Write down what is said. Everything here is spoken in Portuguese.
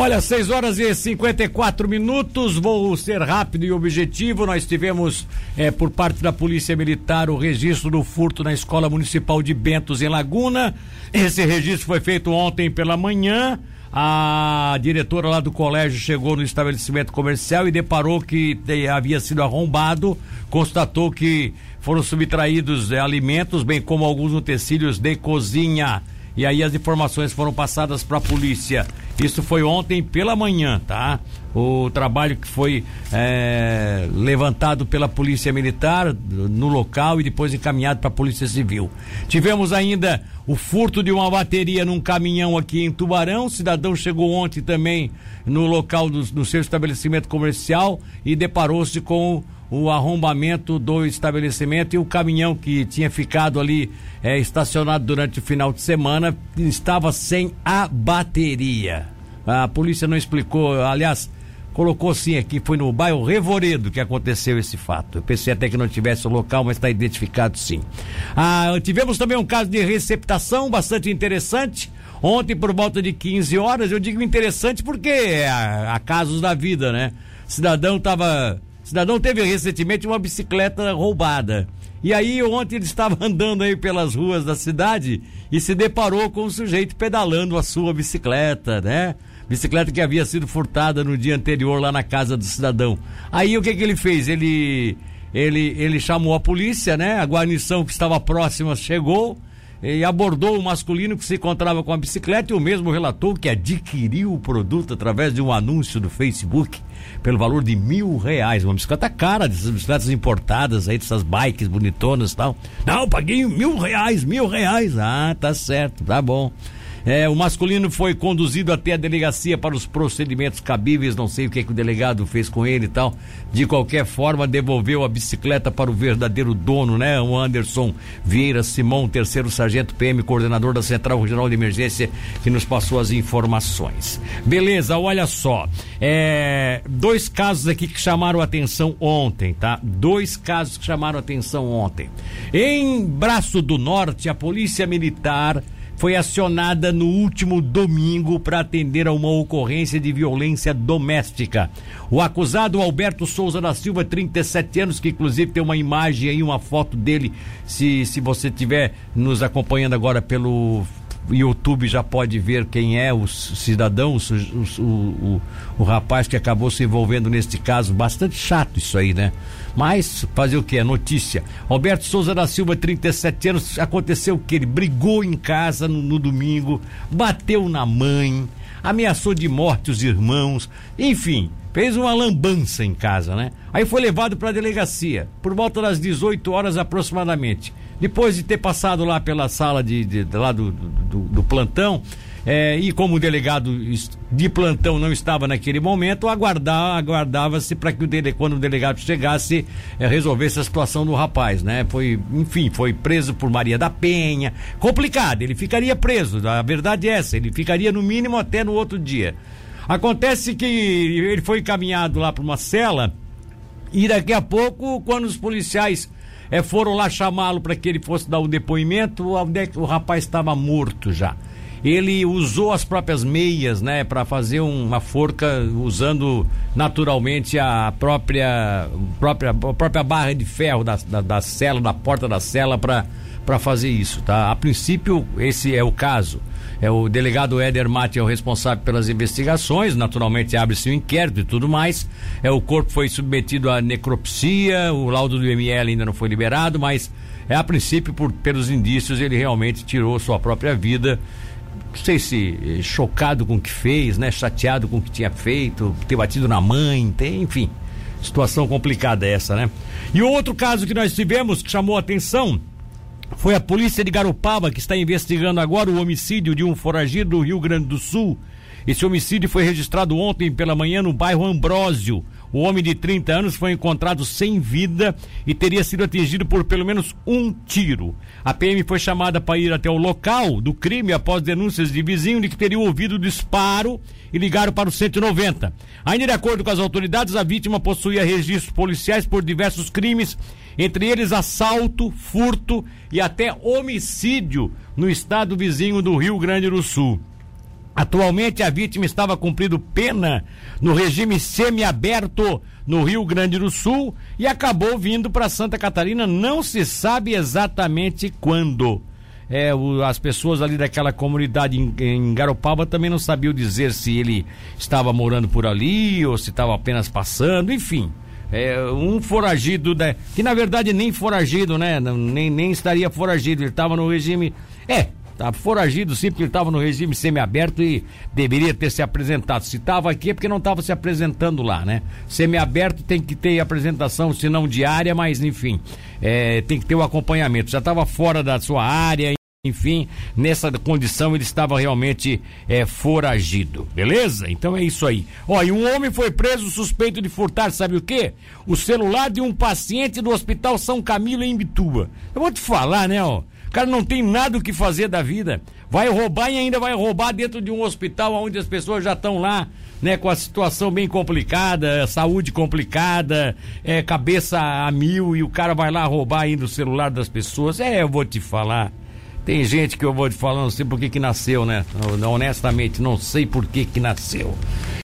Olha, 6 horas e 54 minutos. Vou ser rápido e objetivo. Nós tivemos, é, por parte da Polícia Militar, o registro do furto na Escola Municipal de Bentos, em Laguna. Esse registro foi feito ontem pela manhã. A diretora lá do colégio chegou no estabelecimento comercial e deparou que havia sido arrombado. Constatou que foram subtraídos é, alimentos, bem como alguns utensílios de cozinha. E aí as informações foram passadas para a polícia. Isso foi ontem pela manhã, tá? O trabalho que foi é, levantado pela Polícia Militar no local e depois encaminhado para a Polícia Civil. Tivemos ainda o furto de uma bateria num caminhão aqui em Tubarão. O cidadão chegou ontem também no local do, seu estabelecimento comercial e deparou-se com o arrombamento do estabelecimento e o caminhão que tinha ficado ali é, estacionado durante o final de semana estava sem a bateria. A polícia não explicou, aliás, colocou sim aqui, foi no bairro Revoredo que aconteceu esse fato. Eu pensei até que não tivesse o local, mas está identificado sim. Ah, tivemos também um caso de receptação bastante interessante. Ontem, por volta de 15 horas, eu digo interessante porque é há casos da vida, né? O cidadão estava cidadão teve recentemente uma bicicleta roubada. E aí ontem ele estava andando aí pelas ruas da cidade e se deparou com um sujeito pedalando a sua bicicleta, né? Bicicleta que havia sido furtada no dia anterior lá na casa do cidadão. Aí o que que ele fez? Ele ele ele chamou a polícia, né? A guarnição que estava próxima chegou e abordou o masculino que se encontrava com a bicicleta e o mesmo relatou que adquiriu o produto através de um anúncio do Facebook pelo valor de mil reais. Uma bicicleta cara, dessas bicicletas importadas aí, dessas bikes bonitonas e tal. Não, paguei mil reais, mil reais. Ah, tá certo, tá bom. É, o masculino foi conduzido até a delegacia para os procedimentos cabíveis, não sei o que, que o delegado fez com ele e tal. De qualquer forma, devolveu a bicicleta para o verdadeiro dono, né? O Anderson Vieira Simão, terceiro sargento PM, coordenador da Central Regional de Emergência, que nos passou as informações. Beleza, olha só. É, dois casos aqui que chamaram atenção ontem, tá? Dois casos que chamaram atenção ontem. Em Braço do Norte, a Polícia Militar foi acionada no último domingo para atender a uma ocorrência de violência doméstica. O acusado Alberto Souza da Silva, 37 anos, que inclusive tem uma imagem aí, uma foto dele, se, se você estiver nos acompanhando agora pelo YouTube já pode ver quem é o cidadão, o, o, o, o rapaz que acabou se envolvendo neste caso. Bastante chato isso aí, né? Mas fazer o que? É notícia. Alberto Souza da Silva, 37 anos, aconteceu o que? Ele brigou em casa no, no domingo, bateu na mãe, ameaçou de morte os irmãos, enfim, fez uma lambança em casa, né? Aí foi levado para a delegacia, por volta das 18 horas aproximadamente. Depois de ter passado lá pela sala de, de, de lá do, do, do plantão, é, e como o delegado de plantão não estava naquele momento, aguardar, aguardava-se para que o dele, quando o delegado chegasse, é, resolvesse a situação do rapaz, né? Foi, enfim, foi preso por Maria da Penha. Complicado, ele ficaria preso. A verdade é essa, ele ficaria no mínimo até no outro dia. Acontece que ele foi encaminhado lá para uma cela e daqui a pouco, quando os policiais é, foram lá chamá-lo para que ele fosse dar o depoimento, o, o rapaz estava morto já. Ele usou as próprias meias, né, para fazer uma forca usando naturalmente a própria, própria, a própria barra de ferro da, da, da cela, da porta da cela para para fazer isso, tá? A princípio, esse é o caso. É o delegado Éder Mate é o responsável pelas investigações, naturalmente abre-se um inquérito e tudo mais. É o corpo foi submetido à necropsia, o laudo do ML ainda não foi liberado, mas é a princípio por pelos indícios ele realmente tirou sua própria vida. Não sei se eh, chocado com o que fez, né? Chateado com o que tinha feito, ter batido na mãe, tem, enfim. Situação complicada essa, né? E o outro caso que nós tivemos que chamou a atenção foi a polícia de Garopaba que está investigando agora o homicídio de um foragido do Rio Grande do Sul. Esse homicídio foi registrado ontem pela manhã no bairro Ambrósio. O homem de 30 anos foi encontrado sem vida e teria sido atingido por pelo menos um tiro. A PM foi chamada para ir até o local do crime após denúncias de vizinho de que teria ouvido o disparo e ligaram para o 190. Ainda de acordo com as autoridades, a vítima possuía registros policiais por diversos crimes, entre eles assalto, furto e até homicídio no estado vizinho do Rio Grande do Sul. Atualmente a vítima estava cumprindo pena no regime semiaberto no Rio Grande do Sul e acabou vindo para Santa Catarina, não se sabe exatamente quando. É, o, as pessoas ali daquela comunidade em, em Garopaba também não sabiam dizer se ele estava morando por ali ou se estava apenas passando, enfim. É, um foragido, né? que na verdade nem foragido, né? Nem, nem estaria foragido, ele estava no regime. É, Tá foragido sim, porque ele estava no regime semiaberto e deveria ter se apresentado. Se estava aqui é porque não estava se apresentando lá, né? Semiaberto tem que ter apresentação, se não diária, mas enfim, é, tem que ter o acompanhamento. Já estava fora da sua área, enfim, nessa condição ele estava realmente é, foragido, beleza? Então é isso aí. Ó, e um homem foi preso suspeito de furtar, sabe o quê? O celular de um paciente do Hospital São Camilo em Bituba. Eu vou te falar, né, ó. O cara não tem nada o que fazer da vida. Vai roubar e ainda vai roubar dentro de um hospital onde as pessoas já estão lá, né, com a situação bem complicada, saúde complicada, é, cabeça a mil e o cara vai lá roubar ainda o celular das pessoas. É, eu vou te falar. Tem gente que eu vou te falar, não sei por que nasceu, né? Honestamente, não sei por que que nasceu.